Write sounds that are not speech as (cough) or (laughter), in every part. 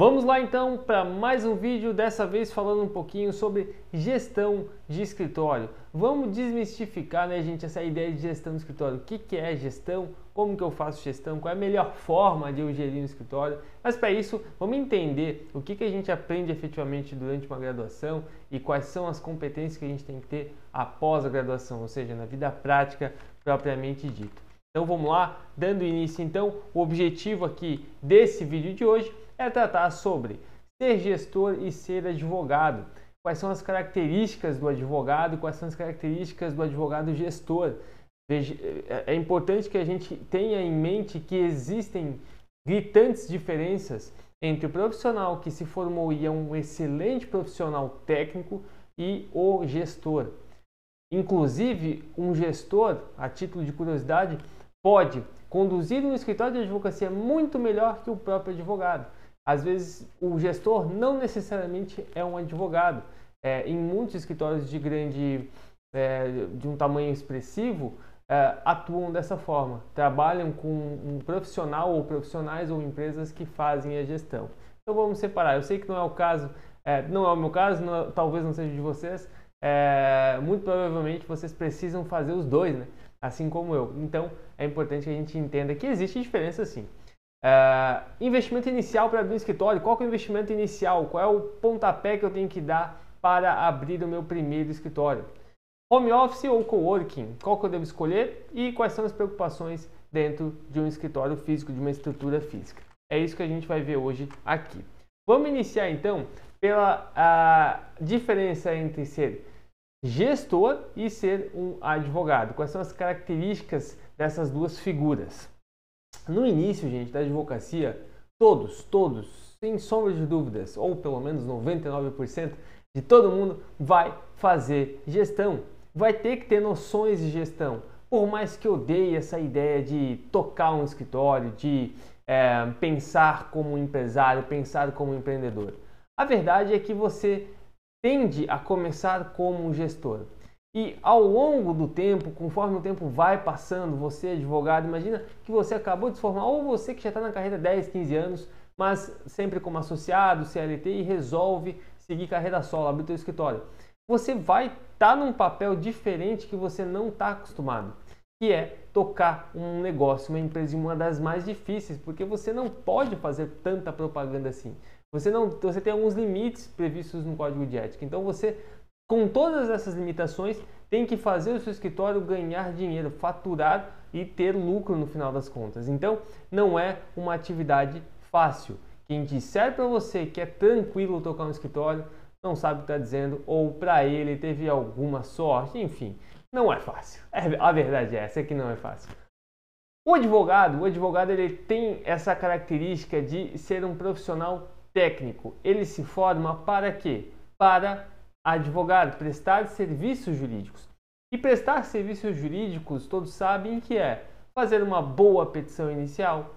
Vamos lá então para mais um vídeo, dessa vez falando um pouquinho sobre gestão de escritório. Vamos desmistificar, né, gente, essa ideia de gestão de escritório. O que, que é gestão? Como que eu faço gestão? Qual é a melhor forma de eu gerir um escritório? Mas para isso, vamos entender o que, que a gente aprende efetivamente durante uma graduação e quais são as competências que a gente tem que ter após a graduação, ou seja, na vida prática propriamente dita. Então vamos lá, dando início então, o objetivo aqui desse vídeo de hoje é tratar sobre ser gestor e ser advogado. Quais são as características do advogado, quais são as características do advogado gestor. É importante que a gente tenha em mente que existem gritantes diferenças entre o profissional que se formou e é um excelente profissional técnico e o gestor. Inclusive, um gestor, a título de curiosidade, pode conduzir um escritório de advocacia muito melhor que o próprio advogado. Às vezes, o gestor não necessariamente é um advogado. É, em muitos escritórios de grande, é, de um tamanho expressivo, é, atuam dessa forma, trabalham com um profissional ou profissionais ou empresas que fazem a gestão. Então vamos separar. Eu sei que não é o caso, é, não é o meu caso, não, talvez não seja de vocês. É, muito provavelmente vocês precisam fazer os dois, né? assim como eu. Então é importante que a gente entenda que existe diferença sim. Uh, investimento inicial para abrir um escritório. Qual é o investimento inicial? Qual é o pontapé que eu tenho que dar para abrir o meu primeiro escritório? Home office ou coworking? Qual que eu devo escolher? E quais são as preocupações dentro de um escritório físico, de uma estrutura física? É isso que a gente vai ver hoje aqui. Vamos iniciar então pela a diferença entre ser gestor e ser um advogado. Quais são as características dessas duas figuras? No início, gente, da advocacia, todos, todos, sem sombra de dúvidas, ou pelo menos 99% de todo mundo vai fazer gestão, vai ter que ter noções de gestão. Por mais que odeie essa ideia de tocar um escritório, de é, pensar como empresário, pensar como empreendedor. A verdade é que você tende a começar como um gestor. E ao longo do tempo, conforme o tempo vai passando, você advogado, imagina que você acabou de se formar, ou você que já está na carreira 10, 15 anos, mas sempre como associado, CLT, e resolve seguir carreira solo, abrir seu escritório. Você vai estar tá num papel diferente que você não está acostumado, que é tocar um negócio, uma empresa, uma das mais difíceis, porque você não pode fazer tanta propaganda assim. Você não, você tem alguns limites previstos no código de ética. Então você com todas essas limitações, tem que fazer o seu escritório ganhar dinheiro, faturar e ter lucro no final das contas. Então, não é uma atividade fácil. Quem disser para você que é tranquilo tocar um escritório, não sabe o que está dizendo, ou para ele teve alguma sorte, enfim, não é fácil. É, a verdade é essa, é que não é fácil. O advogado, o advogado ele tem essa característica de ser um profissional técnico. Ele se forma para quê? Para advogado, prestar serviços jurídicos. E prestar serviços jurídicos, todos sabem que é fazer uma boa petição inicial,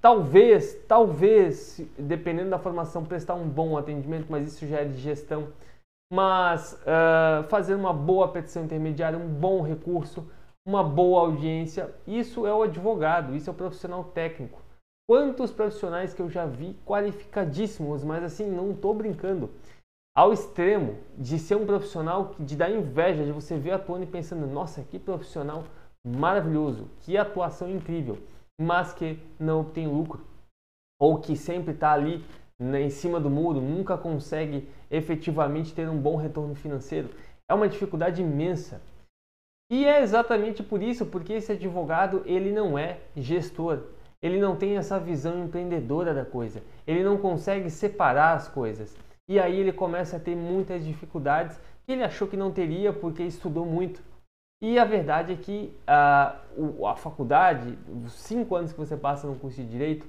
talvez, talvez, dependendo da formação, prestar um bom atendimento, mas isso já é de gestão. Mas uh, fazer uma boa petição intermediária, um bom recurso, uma boa audiência, isso é o advogado, isso é o profissional técnico. Quantos profissionais que eu já vi qualificadíssimos, mas assim, não estou brincando ao extremo de ser um profissional de dar inveja, de você ver atuando e pensando, nossa, que profissional maravilhoso, que atuação incrível, mas que não obtém lucro, ou que sempre está ali né, em cima do muro, nunca consegue efetivamente ter um bom retorno financeiro. É uma dificuldade imensa. E é exatamente por isso, porque esse advogado ele não é gestor, ele não tem essa visão empreendedora da coisa, ele não consegue separar as coisas. E aí ele começa a ter muitas dificuldades que ele achou que não teria porque estudou muito. E a verdade é que a, a faculdade, os cinco anos que você passa no curso de Direito,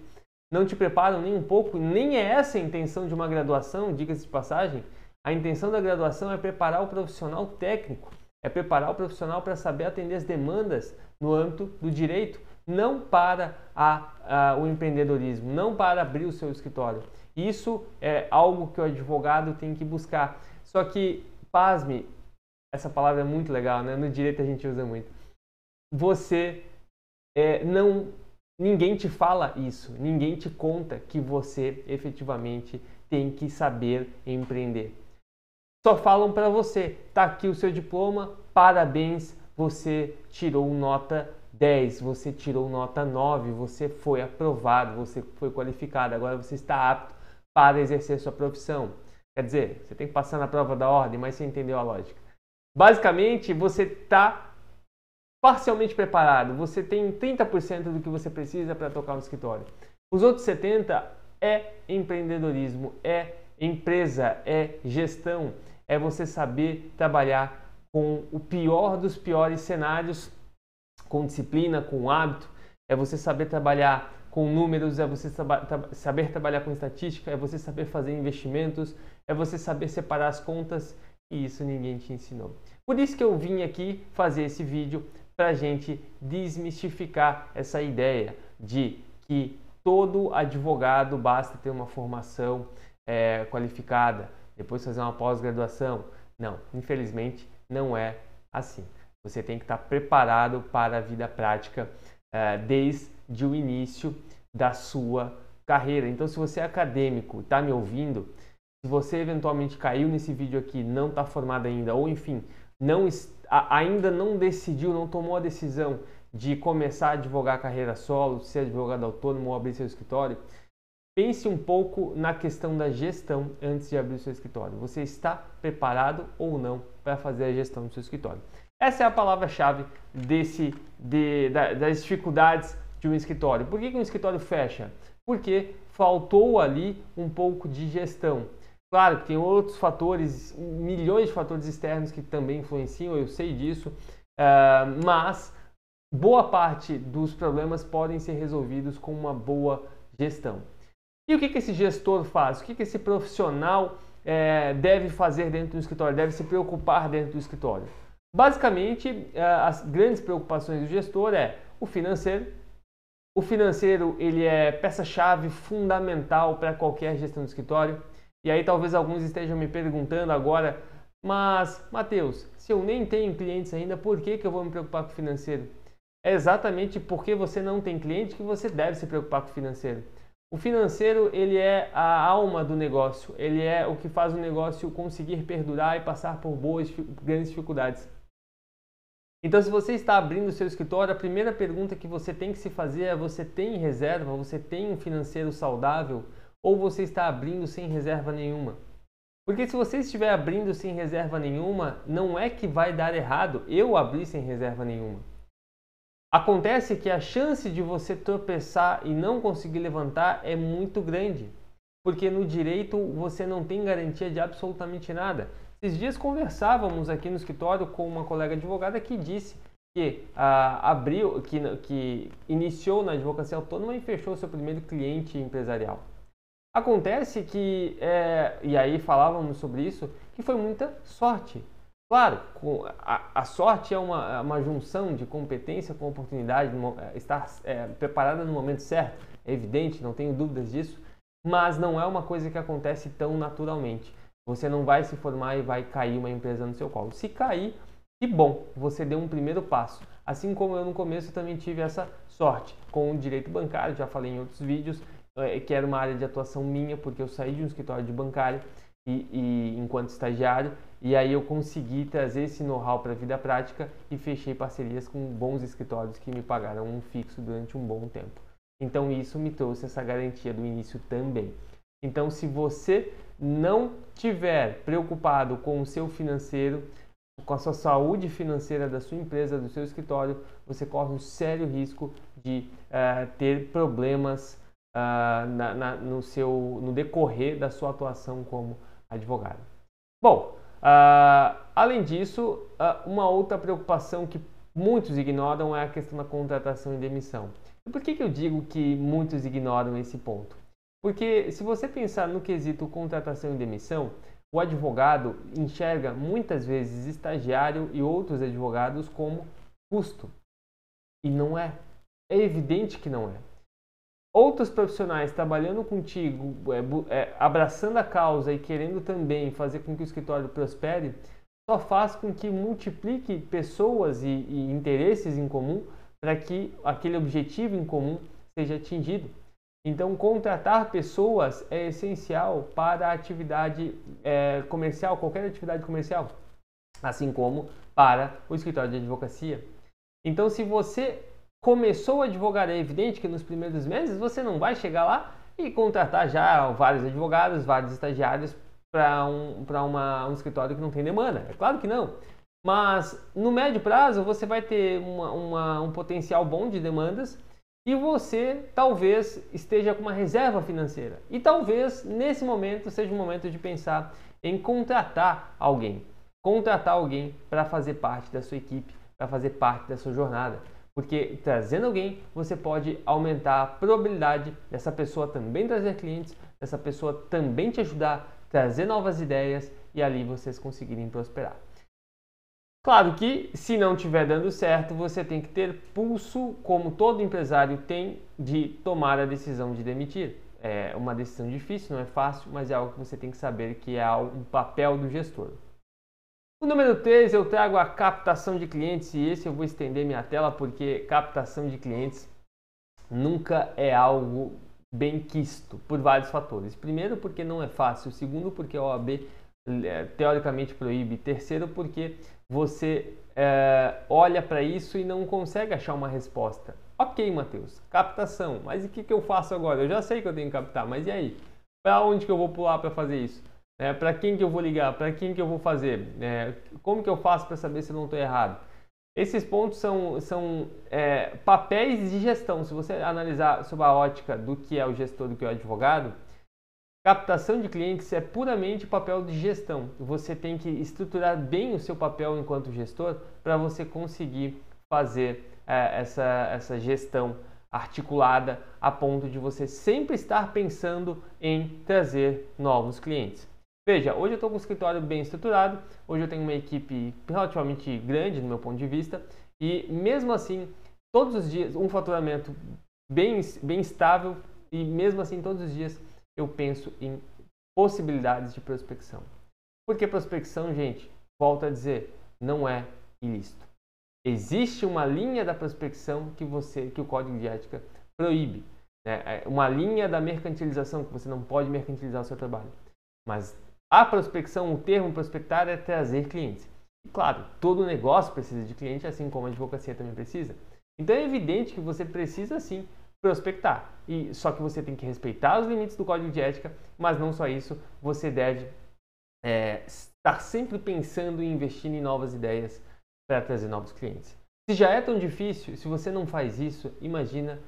não te preparam nem um pouco, nem é essa a intenção de uma graduação, diga-se de passagem. A intenção da graduação é preparar o profissional técnico, é preparar o profissional para saber atender as demandas no âmbito do direito, não para a, a, o empreendedorismo, não para abrir o seu escritório. Isso é algo que o advogado tem que buscar. Só que, pasme, essa palavra é muito legal, né? No direito a gente usa muito. Você é, não ninguém te fala isso, ninguém te conta que você efetivamente tem que saber empreender. Só falam para você, tá aqui o seu diploma, parabéns, você tirou nota 10, você tirou nota 9, você foi aprovado, você foi qualificado, agora você está apto para exercer sua profissão. Quer dizer, você tem que passar na prova da ordem, mas você entendeu a lógica. Basicamente, você está parcialmente preparado, você tem 30% do que você precisa para tocar um escritório. Os outros 70% é empreendedorismo, é empresa, é gestão, é você saber trabalhar com o pior dos piores cenários, com disciplina, com hábito, é você saber trabalhar com números, é você saber trabalhar com estatística, é você saber fazer investimentos, é você saber separar as contas e isso ninguém te ensinou. Por isso que eu vim aqui fazer esse vídeo para gente desmistificar essa ideia de que todo advogado basta ter uma formação é, qualificada, depois fazer uma pós-graduação. Não, infelizmente não é assim. Você tem que estar preparado para a vida prática é, desde o início da sua carreira. Então, se você é acadêmico, está me ouvindo, se você eventualmente caiu nesse vídeo aqui, não está formado ainda, ou enfim, não ainda não decidiu, não tomou a decisão de começar a advogar a carreira solo, ser advogado autônomo ou abrir seu escritório, pense um pouco na questão da gestão antes de abrir seu escritório. Você está preparado ou não para fazer a gestão do seu escritório? Essa é a palavra-chave desse de, da, das dificuldades de um escritório. Por que, que um escritório fecha? Porque faltou ali um pouco de gestão. Claro que tem outros fatores, milhões de fatores externos que também influenciam, eu sei disso, uh, mas boa parte dos problemas podem ser resolvidos com uma boa gestão. E o que, que esse gestor faz? O que, que esse profissional é, deve fazer dentro do escritório? Deve se preocupar dentro do escritório? Basicamente, eh, as grandes preocupações do gestor é o financeiro. O financeiro ele é peça-chave fundamental para qualquer gestão do escritório. E aí talvez alguns estejam me perguntando agora, mas Mateus, se eu nem tenho clientes ainda, por que, que eu vou me preocupar com o financeiro? É exatamente porque você não tem cliente que você deve se preocupar com o financeiro. O financeiro ele é a alma do negócio, ele é o que faz o negócio conseguir perdurar e passar por boas, grandes dificuldades. Então, se você está abrindo o seu escritório, a primeira pergunta que você tem que se fazer é: você tem reserva? Você tem um financeiro saudável? ou você está abrindo sem reserva nenhuma. Porque se você estiver abrindo sem reserva nenhuma, não é que vai dar errado eu abrir sem reserva nenhuma. Acontece que a chance de você tropeçar e não conseguir levantar é muito grande, porque no direito você não tem garantia de absolutamente nada. Esses dias conversávamos aqui no escritório com uma colega advogada que disse que ah, abriu, que, que iniciou na advocacia autônoma e fechou seu primeiro cliente empresarial. Acontece que, é, e aí falávamos sobre isso, que foi muita sorte. Claro, a, a sorte é uma, é uma, junção de competência com oportunidade, é, estar é, preparada no momento certo, é evidente, não tenho dúvidas disso, mas não é uma coisa que acontece tão naturalmente. Você não vai se formar e vai cair uma empresa no seu colo. Se cair, que bom, você deu um primeiro passo. Assim como eu no começo também tive essa sorte com o direito bancário, já falei em outros vídeos, é, que era uma área de atuação minha, porque eu saí de um escritório de bancário e, e enquanto estagiário, e aí eu consegui trazer esse know-how para a vida prática e fechei parcerias com bons escritórios que me pagaram um fixo durante um bom tempo. Então isso me trouxe essa garantia do início também. Então se você não tiver preocupado com o seu financeiro, com a sua saúde financeira da sua empresa, do seu escritório, você corre um sério risco de uh, ter problemas uh, na, na, no, seu, no decorrer da sua atuação como advogado. Bom, uh, além disso, uh, uma outra preocupação que muitos ignoram é a questão da contratação e demissão. Por que, que eu digo que muitos ignoram esse ponto? Porque se você pensar no quesito contratação e demissão, o advogado enxerga muitas vezes estagiário e outros advogados como custo. E não é. É evidente que não é outros profissionais trabalhando contigo, é, é, abraçando a causa e querendo também fazer com que o escritório prospere, só faz com que multiplique pessoas e, e interesses em comum para que aquele objetivo em comum seja atingido. Então, contratar pessoas é essencial para a atividade é, comercial, qualquer atividade comercial, assim como para o escritório de advocacia. Então, se você começou a advogar, é evidente que nos primeiros meses você não vai chegar lá e contratar já vários advogados, vários estagiários para um, um escritório que não tem demanda. É claro que não. Mas no médio prazo você vai ter uma, uma, um potencial bom de demandas e você talvez esteja com uma reserva financeira. E talvez nesse momento seja o momento de pensar em contratar alguém. Contratar alguém para fazer parte da sua equipe, para fazer parte da sua jornada. Porque trazendo alguém, você pode aumentar a probabilidade dessa pessoa também trazer clientes, dessa pessoa também te ajudar, trazer novas ideias e ali vocês conseguirem prosperar. Claro que se não estiver dando certo, você tem que ter pulso, como todo empresário tem, de tomar a decisão de demitir. É uma decisão difícil, não é fácil, mas é algo que você tem que saber que é um papel do gestor. O número 3 eu trago a captação de clientes e esse eu vou estender minha tela porque captação de clientes nunca é algo bem quisto por vários fatores. Primeiro porque não é fácil, segundo porque a OAB é, teoricamente proíbe, terceiro porque você é, olha para isso e não consegue achar uma resposta. Ok, Matheus, captação, mas o que, que eu faço agora? Eu já sei que eu tenho que captar, mas e aí? Para onde que eu vou pular para fazer isso? É, para quem que eu vou ligar? Para quem que eu vou fazer? É, como que eu faço para saber se eu não estou errado? Esses pontos são, são é, papéis de gestão. Se você analisar sob a ótica do que é o gestor, do que é o advogado, Captação de clientes é puramente papel de gestão. Você tem que estruturar bem o seu papel enquanto gestor para você conseguir fazer é, essa, essa gestão articulada a ponto de você sempre estar pensando em trazer novos clientes. Veja, hoje eu estou com um escritório bem estruturado, hoje eu tenho uma equipe relativamente grande no meu ponto de vista e mesmo assim, todos os dias, um faturamento bem, bem estável e mesmo assim todos os dias eu penso em possibilidades de prospecção. Porque prospecção, gente, volto a dizer, não é ilícito. Existe uma linha da prospecção que você, que o código de ética proíbe, né? É uma linha da mercantilização que você não pode mercantilizar o seu trabalho. Mas a prospecção, o termo prospectar é trazer clientes. E claro, todo negócio precisa de cliente, assim como a advocacia também precisa. Então é evidente que você precisa sim prospectar. E só que você tem que respeitar os limites do código de ética, mas não só isso, você deve é, estar sempre pensando e investindo em novas ideias para trazer novos clientes. Se já é tão difícil, se você não faz isso, imagina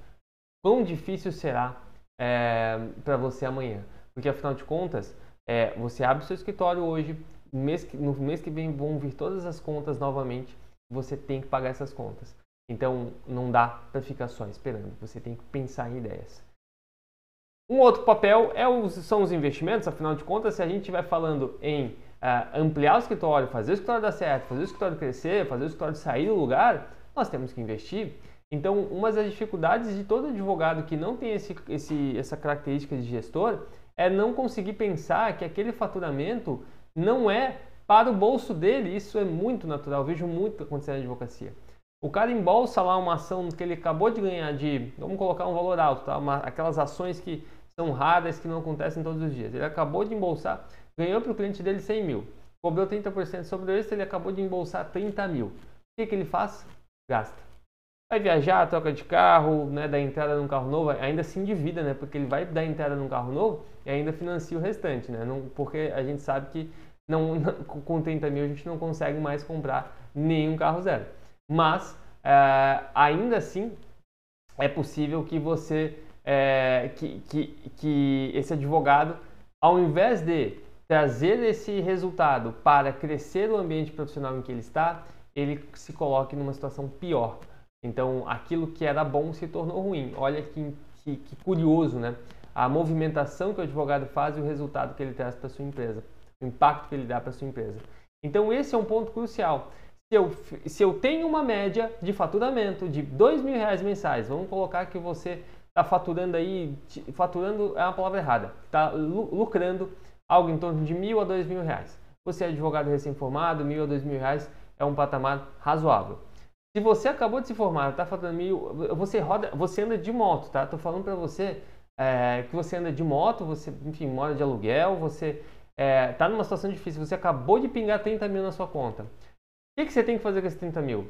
quão difícil será é, para você amanhã. Porque afinal de contas, é, você abre seu escritório hoje, no mês que vem vão vir todas as contas novamente, você tem que pagar essas contas. Então não dá para ficar só esperando, você tem que pensar em ideias. Um outro papel é os, são os investimentos, afinal de contas, se a gente estiver falando em uh, ampliar o escritório, fazer o escritório dar certo, fazer o escritório crescer, fazer o escritório sair do lugar, nós temos que investir. Então, uma das dificuldades de todo advogado que não tem esse, esse, essa característica de gestor é não conseguir pensar que aquele faturamento não é para o bolso dele. Isso é muito natural, eu vejo muito acontecer na advocacia. O cara embolsa lá uma ação que ele acabou de ganhar de, vamos colocar um valor alto, tá? Uma, aquelas ações que são raras, que não acontecem todos os dias. Ele acabou de embolsar, ganhou para o cliente dele 100 mil, cobrou 30% sobre isso, ele acabou de embolsar 30 mil. O que, que ele faz? Gasta. Vai viajar, troca de carro, né, dá entrada num carro novo, ainda se endivida, né? Porque ele vai dar entrada num carro novo e ainda financia o restante, né? Não, porque a gente sabe que não, não, com 30 mil a gente não consegue mais comprar nenhum carro zero mas é, ainda assim é possível que você, é, que, que, que esse advogado, ao invés de trazer esse resultado para crescer o ambiente profissional em que ele está, ele se coloque numa situação pior. Então, aquilo que era bom se tornou ruim. Olha que, que, que curioso, né? A movimentação que o advogado faz e o resultado que ele traz para sua empresa, o impacto que ele dá para sua empresa. Então, esse é um ponto crucial se eu, se eu tenho uma média de faturamento de dois mil reais mensais, vamos colocar que você está faturando aí, faturando é uma palavra errada, está lucrando algo em torno de mil a dois mil reais. Você é advogado recém-formado, mil a dois mil reais é um patamar razoável. Se você acabou de se formar, está faltando mil, você roda, você anda de moto, tá? Tô falando para você é, que você anda de moto, você, enfim, mora de aluguel, você é, tá numa situação difícil, você acabou de pingar 30 mil na sua conta. Que, que você tem que fazer com esses 30 mil?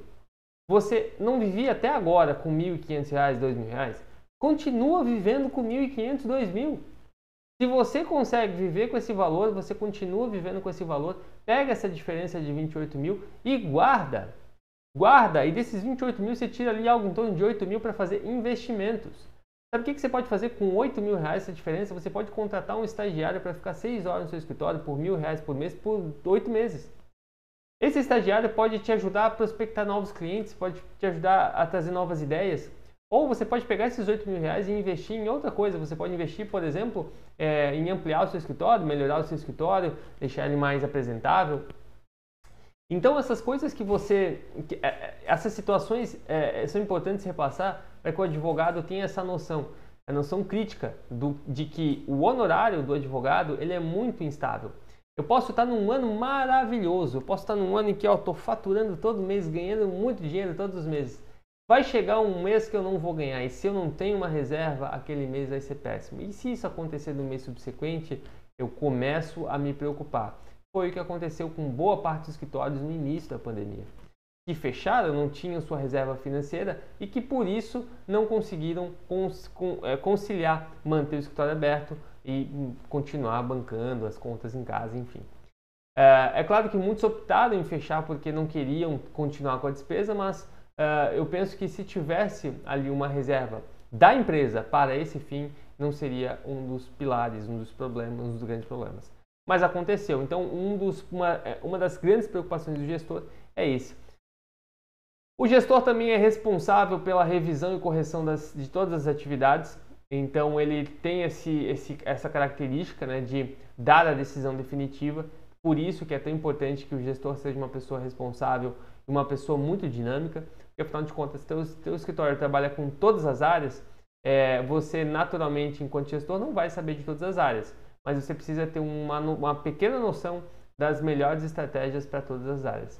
Você não vivia até agora com 1.500 reais, 2.000 reais? Continua vivendo com 1.500, 2.000. Se você consegue viver com esse valor, você continua vivendo com esse valor, pega essa diferença de 28 mil e guarda. Guarda, e desses 28 mil você tira ali algo em torno de 8 mil para fazer investimentos. Sabe o que, que você pode fazer com 8 mil reais essa diferença? Você pode contratar um estagiário para ficar 6 horas no seu escritório por mil reais por mês por 8 meses. Esse estagiário pode te ajudar a prospectar novos clientes, pode te ajudar a trazer novas ideias. Ou você pode pegar esses 8 mil reais e investir em outra coisa. Você pode investir, por exemplo, é, em ampliar o seu escritório, melhorar o seu escritório, deixar ele mais apresentável. Então essas coisas que você, que, é, é, essas situações é, são importantes repassar para que o advogado tenha essa noção, a noção crítica do, de que o honorário do advogado ele é muito instável. Eu posso estar num ano maravilhoso, eu posso estar num ano em que eu estou faturando todo mês, ganhando muito dinheiro todos os meses. Vai chegar um mês que eu não vou ganhar e se eu não tenho uma reserva, aquele mês vai ser péssimo. E se isso acontecer no mês subsequente, eu começo a me preocupar. Foi o que aconteceu com boa parte dos escritórios no início da pandemia. Que fecharam, não tinham sua reserva financeira e que por isso não conseguiram é, conciliar manter o escritório aberto e continuar bancando as contas em casa, enfim. É, é claro que muitos optaram em fechar porque não queriam continuar com a despesa, mas uh, eu penso que se tivesse ali uma reserva da empresa para esse fim, não seria um dos pilares, um dos problemas, um dos grandes problemas. Mas aconteceu. Então, um dos, uma, é, uma das grandes preocupações do gestor é esse. O gestor também é responsável pela revisão e correção das, de todas as atividades. Então, ele tem esse, esse, essa característica né, de dar a decisão definitiva. Por isso que é tão importante que o gestor seja uma pessoa responsável uma pessoa muito dinâmica. Porque afinal de contas, se teu, teu escritório trabalha com todas as áreas, é, você naturalmente, enquanto gestor, não vai saber de todas as áreas, mas você precisa ter uma, uma pequena noção das melhores estratégias para todas as áreas.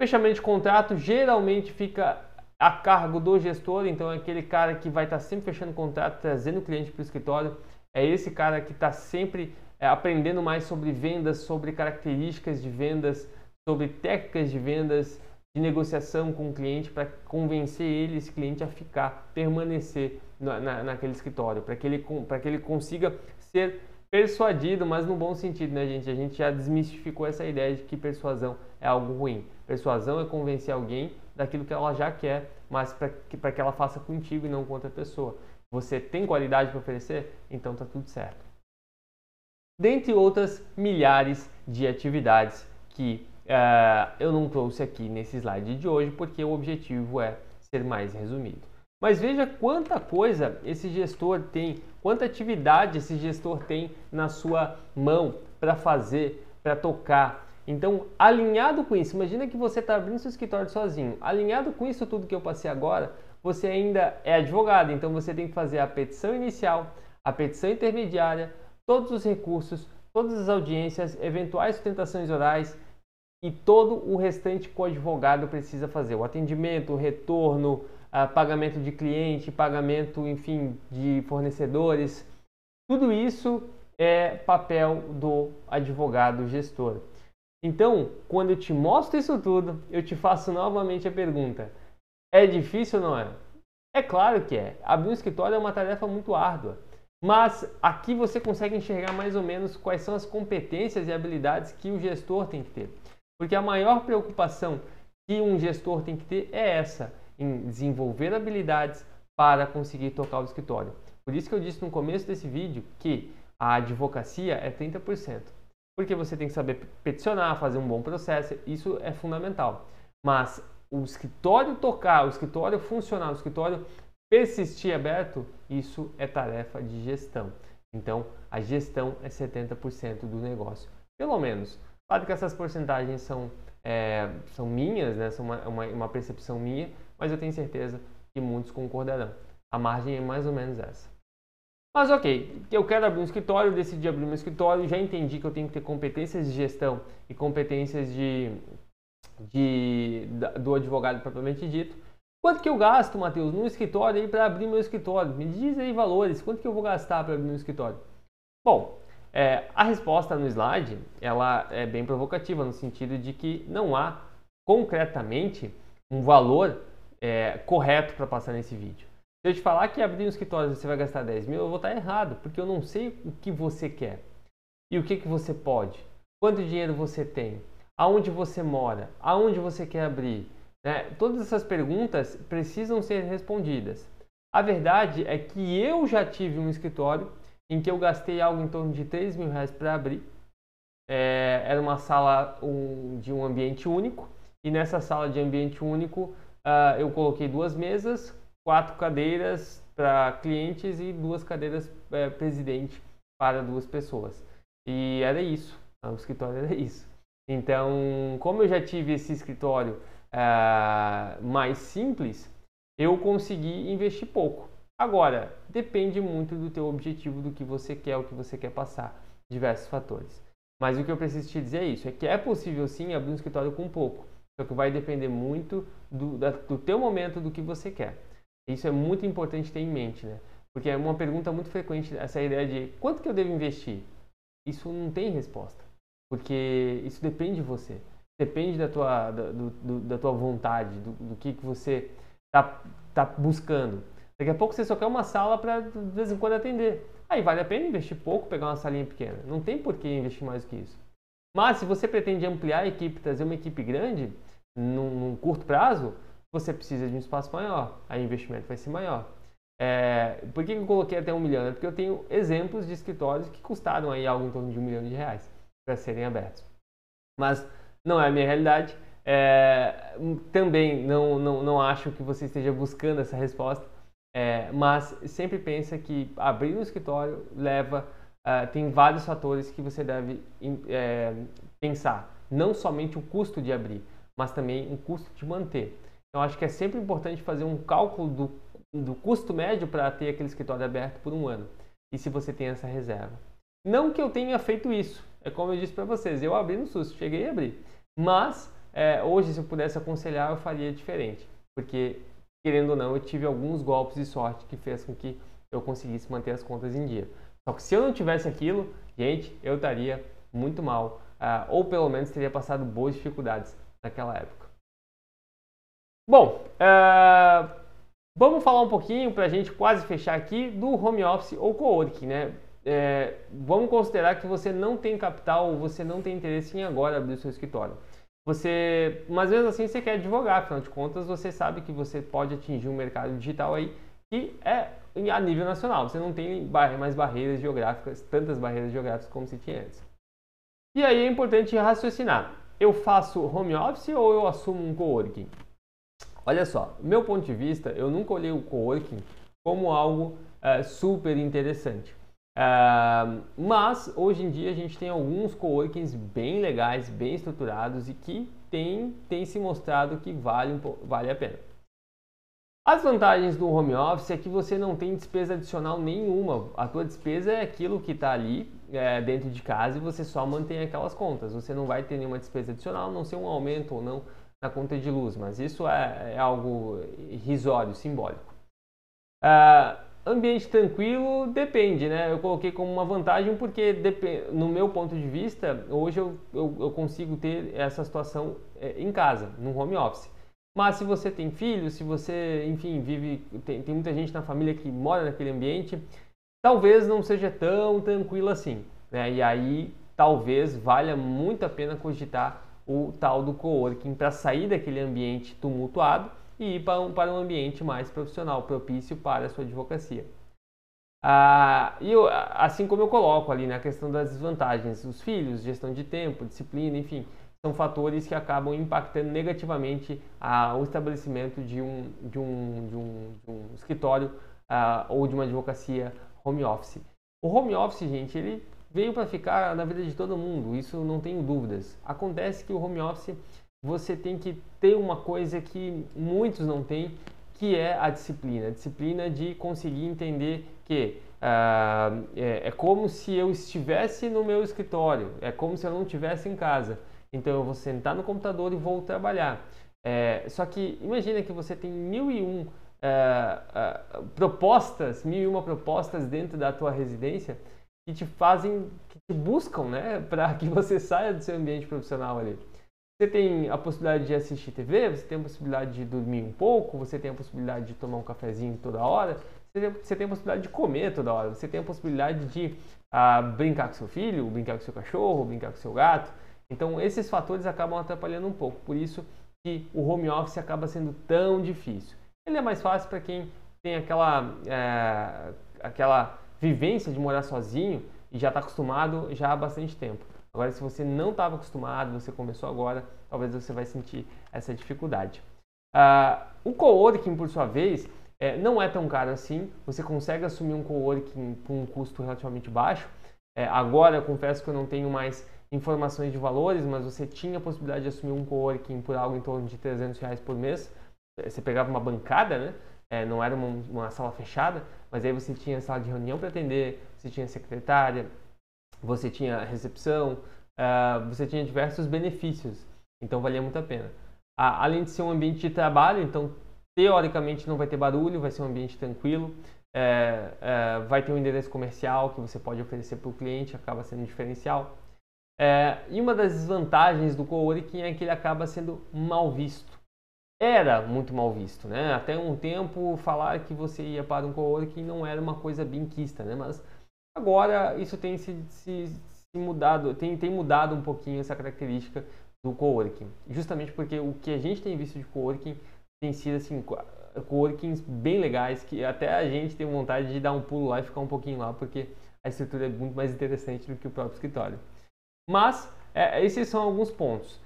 Fechamento de contrato geralmente fica a cargo do gestor, então é aquele cara que vai estar tá sempre fechando contrato, trazendo o cliente para o escritório, é esse cara que está sempre é, aprendendo mais sobre vendas, sobre características de vendas, sobre técnicas de vendas, de negociação com o cliente para convencer ele, esse cliente, a ficar, permanecer na, na, naquele escritório, para que, ele, que ele consiga ser persuadido, mas no bom sentido, né, gente? A gente já desmistificou essa ideia de que persuasão é algo ruim. Persuasão é convencer alguém daquilo que ela já quer, mas para que, que ela faça contigo e não com outra pessoa. Você tem qualidade para oferecer? Então tá tudo certo. Dentre outras milhares de atividades que Uh, eu não trouxe aqui nesse slide de hoje porque o objetivo é ser mais resumido. Mas veja quanta coisa esse gestor tem, quanta atividade esse gestor tem na sua mão para fazer, para tocar. Então, alinhado com isso, imagina que você está abrindo seu escritório sozinho. Alinhado com isso tudo que eu passei agora, você ainda é advogado, então você tem que fazer a petição inicial, a petição intermediária, todos os recursos, todas as audiências, eventuais sustentações orais, e todo o restante que o advogado precisa fazer. O atendimento, o retorno, pagamento de cliente, pagamento, enfim, de fornecedores. Tudo isso é papel do advogado gestor. Então, quando eu te mostro isso tudo, eu te faço novamente a pergunta: é difícil ou não é? É claro que é. Abrir um escritório é uma tarefa muito árdua. Mas aqui você consegue enxergar mais ou menos quais são as competências e habilidades que o gestor tem que ter. Porque a maior preocupação que um gestor tem que ter é essa, em desenvolver habilidades para conseguir tocar o escritório. Por isso que eu disse no começo desse vídeo que a advocacia é 30%. Porque você tem que saber peticionar, fazer um bom processo, isso é fundamental. Mas o escritório tocar, o escritório funcionar, o escritório persistir aberto, isso é tarefa de gestão. Então, a gestão é 70% do negócio. Pelo menos. Claro que essas porcentagens são, é, são minhas, né? são uma, uma, uma percepção minha, mas eu tenho certeza que muitos concordarão. A margem é mais ou menos essa. Mas ok, eu quero abrir um escritório, decidi abrir um escritório, já entendi que eu tenho que ter competências de gestão e competências de, de, do advogado propriamente dito. Quanto que eu gasto, Matheus, no escritório aí para abrir meu escritório? Me diz aí valores, quanto que eu vou gastar para abrir meu escritório? Bom, é, a resposta no slide ela é bem provocativa no sentido de que não há concretamente um valor é, correto para passar nesse vídeo. Se eu te falar que abrir um escritório você vai gastar 10 mil, eu vou estar errado, porque eu não sei o que você quer e o que, que você pode, quanto dinheiro você tem, aonde você mora, aonde você quer abrir. Né? Todas essas perguntas precisam ser respondidas. A verdade é que eu já tive um escritório em que eu gastei algo em torno de 3 mil reais para abrir. É, era uma sala um, de um ambiente único e nessa sala de ambiente único uh, eu coloquei duas mesas, quatro cadeiras para clientes e duas cadeiras é, presidente para duas pessoas. E era isso, o escritório era isso. Então, como eu já tive esse escritório uh, mais simples, eu consegui investir pouco. Agora, depende muito do teu objetivo, do que você quer, o que você quer passar, diversos fatores. Mas o que eu preciso te dizer é isso, é que é possível sim abrir um escritório com pouco, só que vai depender muito do, da, do teu momento, do que você quer. Isso é muito importante ter em mente, né? Porque é uma pergunta muito frequente essa ideia de quanto que eu devo investir? Isso não tem resposta, porque isso depende de você, depende da tua, da, do, da tua vontade, do, do que, que você está tá buscando. Daqui a pouco você só quer uma sala para de vez em quando atender. Aí vale a pena investir pouco, pegar uma salinha pequena. Não tem por que investir mais do que isso. Mas se você pretende ampliar a equipe, trazer uma equipe grande, num, num curto prazo, você precisa de um espaço maior, aí o investimento vai ser maior. É, por que eu coloquei até um milhão? É porque eu tenho exemplos de escritórios que custaram aí algo em torno de um milhão de reais para serem abertos. Mas não é a minha realidade. É, também não, não, não acho que você esteja buscando essa resposta, é, mas sempre pensa que abrir um escritório leva, uh, tem vários fatores que você deve é, pensar. Não somente o custo de abrir, mas também o custo de manter. Então, acho que é sempre importante fazer um cálculo do, do custo médio para ter aquele escritório aberto por um ano. E se você tem essa reserva. Não que eu tenha feito isso, é como eu disse para vocês, eu abri no SUS, cheguei a abrir. Mas é, hoje, se eu pudesse aconselhar, eu faria diferente. Porque, querendo ou não, eu tive alguns golpes de sorte que fez com que eu conseguisse manter as contas em dia. Só que se eu não tivesse aquilo, gente, eu estaria muito mal. Uh, ou pelo menos teria passado boas dificuldades naquela época. Bom, uh, vamos falar um pouquinho para a gente quase fechar aqui do home office ou coworking, né? É, vamos considerar que você não tem capital você não tem interesse em agora abrir o seu escritório. Você, mas mesmo assim você quer advogar, afinal de contas você sabe que você pode atingir um mercado digital aí que é a nível nacional. Você não tem mais barreiras geográficas, tantas barreiras geográficas como se tinha antes. E aí é importante raciocinar. Eu faço home office ou eu assumo um coworking? Olha só, meu ponto de vista, eu nunca olhei o coworking como algo uh, super interessante. Uh, mas hoje em dia a gente tem alguns coworkings bem legais, bem estruturados e que tem, tem se mostrado que vale, vale a pena. As vantagens do home office é que você não tem despesa adicional nenhuma. A tua despesa é aquilo que está ali é, dentro de casa e você só mantém aquelas contas. Você não vai ter nenhuma despesa adicional, não ser um aumento ou não na conta de luz, mas isso é, é algo irrisório, simbólico. Uh, ambiente tranquilo depende, né? Eu coloquei como uma vantagem porque, no meu ponto de vista, hoje eu, eu, eu consigo ter essa situação é, em casa, no home office. Mas se você tem filhos, se você, enfim, vive, tem, tem muita gente na família que mora naquele ambiente, talvez não seja tão tranquilo assim. Né? E aí, talvez valha muito a pena cogitar o tal do coworking para sair daquele ambiente tumultuado e ir para um, para um ambiente mais profissional, propício para a sua advocacia. Ah, e eu, assim como eu coloco ali na questão das desvantagens, os filhos, gestão de tempo, disciplina, enfim, são fatores que acabam impactando negativamente ah, o estabelecimento de um, de um, de um, de um escritório ah, ou de uma advocacia home office. O home office, gente, ele veio para ficar na vida de todo mundo, isso não tenho dúvidas. Acontece que o home office você tem que ter uma coisa que muitos não têm, que é a disciplina. A disciplina de conseguir entender que uh, é, é, como se eu estivesse no meu escritório, é como se eu não estivesse em casa. então eu vou sentar no computador e vou trabalhar. É, só que imagina que você tem mil e um é, é, propostas, mil e uma propostas dentro da tua residência que te fazem, que te buscam, né, (laughs) para que você saia do seu ambiente profissional ali. Você tem a possibilidade de assistir TV, você tem a possibilidade de dormir um pouco, você tem a possibilidade de tomar um cafezinho toda hora, você tem a possibilidade de comer toda hora, você tem a possibilidade de ah, brincar com seu filho, brincar com seu cachorro, brincar com seu gato. Então esses fatores acabam atrapalhando um pouco, por isso que o home office acaba sendo tão difícil. Ele é mais fácil para quem tem aquela, é, aquela vivência de morar sozinho e já está acostumado já há bastante tempo. Agora, se você não estava acostumado, você começou agora, talvez você vai sentir essa dificuldade. Uh, o coworking, por sua vez, é, não é tão caro assim. Você consegue assumir um coworking com um custo relativamente baixo. É, agora, eu confesso que eu não tenho mais informações de valores, mas você tinha a possibilidade de assumir um coworking por algo em torno de 300 reais por mês. Você pegava uma bancada, né? É, não era uma, uma, sala fechada, mas aí você tinha sala de reunião para atender, você tinha secretária, você tinha recepção, uh, você tinha diversos benefícios, então valia muito a pena. Além de ser um ambiente de trabalho, então teoricamente não vai ter barulho, vai ser um ambiente tranquilo, é, é, vai ter um endereço comercial que você pode oferecer para o cliente, acaba sendo um diferencial. É, e uma das desvantagens do coworking é que ele acaba sendo mal visto. Era muito mal visto, né? Até um tempo falar que você ia para um coworking não era uma coisa bem quista, né? Mas Agora isso tem se, se, se mudado, tem, tem mudado um pouquinho essa característica do coworking, justamente porque o que a gente tem visto de coworking tem sido assim coworkings bem legais que até a gente tem vontade de dar um pulo lá e ficar um pouquinho lá porque a estrutura é muito mais interessante do que o próprio escritório. Mas é, esses são alguns pontos.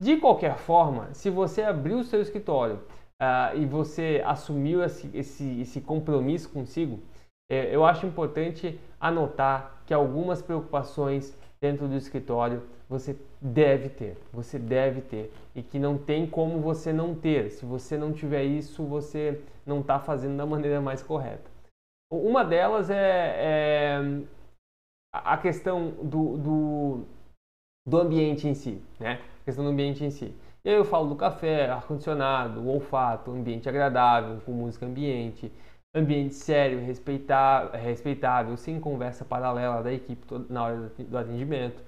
De qualquer forma, se você abrir o seu escritório uh, e você assumiu esse, esse, esse compromisso consigo, é, eu acho importante anotar que algumas preocupações dentro do escritório você deve ter, você deve ter e que não tem como você não ter. Se você não tiver isso, você não está fazendo da maneira mais correta. Uma delas é, é a questão do, do, do, ambiente em si, né? Questão do ambiente em si. E aí eu falo do café, ar-condicionado, olfato, ambiente agradável, com música ambiente, ambiente sério, respeitável, sem conversa paralela da equipe na hora do atendimento.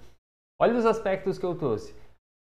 Olha os aspectos que eu trouxe.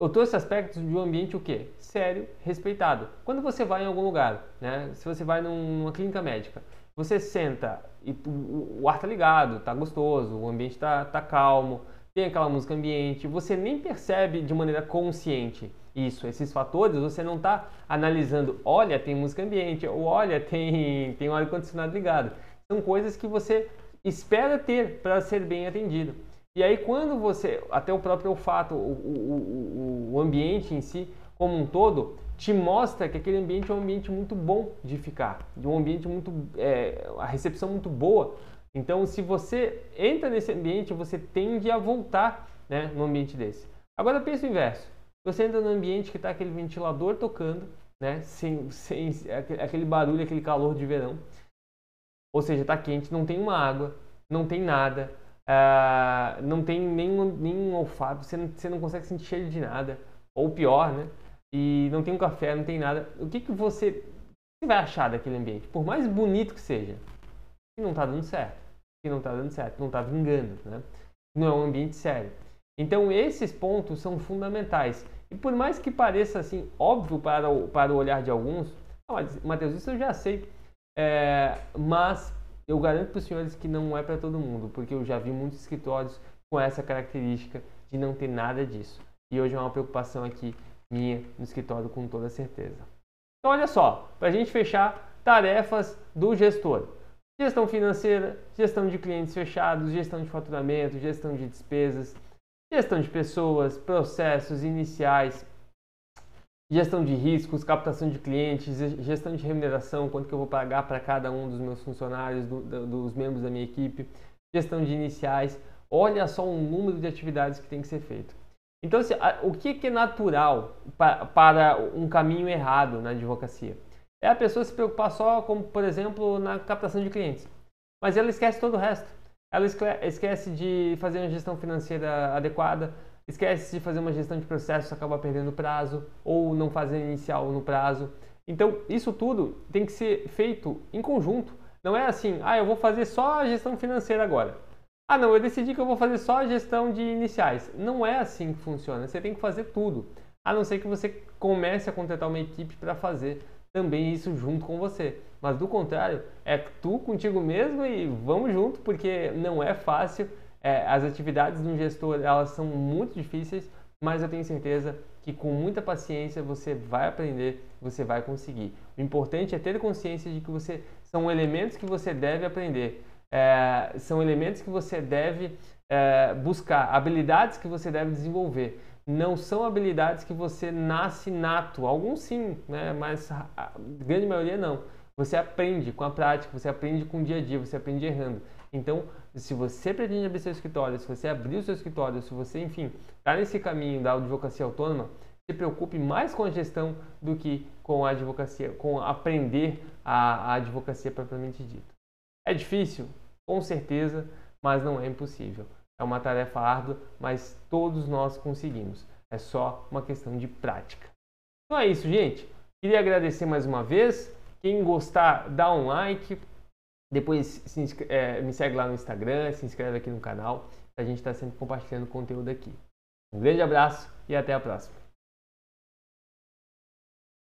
Eu trouxe aspectos de um ambiente o quê? Sério, respeitado. Quando você vai em algum lugar, né? Se você vai numa clínica médica, você senta e o, ar tá ligado, tá gostoso, o ambiente tá, tá calmo, tem aquela música ambiente, você nem percebe de maneira consciente isso, esses fatores, você não está analisando, olha, tem música ambiente, ou olha, tem, (laughs) tem um ar-condicionado ligado. São coisas que você espera ter para ser bem atendido. E aí quando você, até o próprio olfato, o, o, o, o ambiente em si, como um todo, te mostra que aquele ambiente é um ambiente muito bom de ficar, de um ambiente muito, é, a recepção muito boa. Então, se você entra nesse ambiente, você tende a voltar né, no ambiente desse. Agora pense o inverso. Você entra num ambiente que está aquele ventilador tocando, né? Sem, sem aquele barulho, aquele calor de verão. Ou seja, está quente, não tem uma água, não tem nada, uh, não tem nenhum, nenhum olfato, você não, você não consegue sentir cheiro de nada. Ou pior, né? E não tem um café, não tem nada. O que, que você, você vai achar daquele ambiente? Por mais bonito que seja, que não está dando certo. Que não está dando certo, não está vingando, né? Não é um ambiente sério. Então esses pontos são fundamentais. E por mais que pareça assim óbvio para o, para o olhar de alguns, ah, Matheus, isso eu já sei. É, mas eu garanto para os senhores que não é para todo mundo, porque eu já vi muitos escritórios com essa característica de não ter nada disso. E hoje é uma preocupação aqui minha no escritório com toda certeza. Então olha só, para a gente fechar, tarefas do gestor. Gestão financeira, gestão de clientes fechados, gestão de faturamento, gestão de despesas, gestão de pessoas, processos iniciais, gestão de riscos, captação de clientes, gestão de remuneração, quanto que eu vou pagar para cada um dos meus funcionários, do, dos membros da minha equipe, gestão de iniciais. Olha só o número de atividades que tem que ser feito. Então, assim, o que é natural para um caminho errado na advocacia? É a pessoa se preocupar só, como por exemplo, na captação de clientes, mas ela esquece todo o resto ela esquece de fazer uma gestão financeira adequada, esquece de fazer uma gestão de processos, acaba perdendo prazo, ou não fazer inicial no prazo. Então, isso tudo tem que ser feito em conjunto. Não é assim, ah, eu vou fazer só a gestão financeira agora. Ah, não, eu decidi que eu vou fazer só a gestão de iniciais. Não é assim que funciona. Você tem que fazer tudo. A não ser que você comece a contratar uma equipe para fazer também isso junto com você. Mas do contrário, é tu contigo mesmo e vamos junto, porque não é fácil. É, as atividades de um gestor elas são muito difíceis, mas eu tenho certeza que com muita paciência você vai aprender, você vai conseguir. O importante é ter consciência de que você são elementos que você deve aprender, é, são elementos que você deve é, buscar, habilidades que você deve desenvolver. Não são habilidades que você nasce nato, alguns sim, né? mas a grande maioria não. Você aprende com a prática, você aprende com o dia a dia, você aprende errando. Então, se você pretende abrir seu escritório, se você abrir o seu escritório, se você, enfim, está nesse caminho da advocacia autônoma, se preocupe mais com a gestão do que com a advocacia, com aprender a, a advocacia propriamente dita. É difícil? Com certeza, mas não é impossível. É uma tarefa árdua, mas todos nós conseguimos. É só uma questão de prática. Então é isso, gente. Queria agradecer mais uma vez. Quem gostar, dá um like. Depois se é, me segue lá no Instagram, se inscreve aqui no canal. A gente está sempre compartilhando conteúdo aqui. Um grande abraço e até a próxima.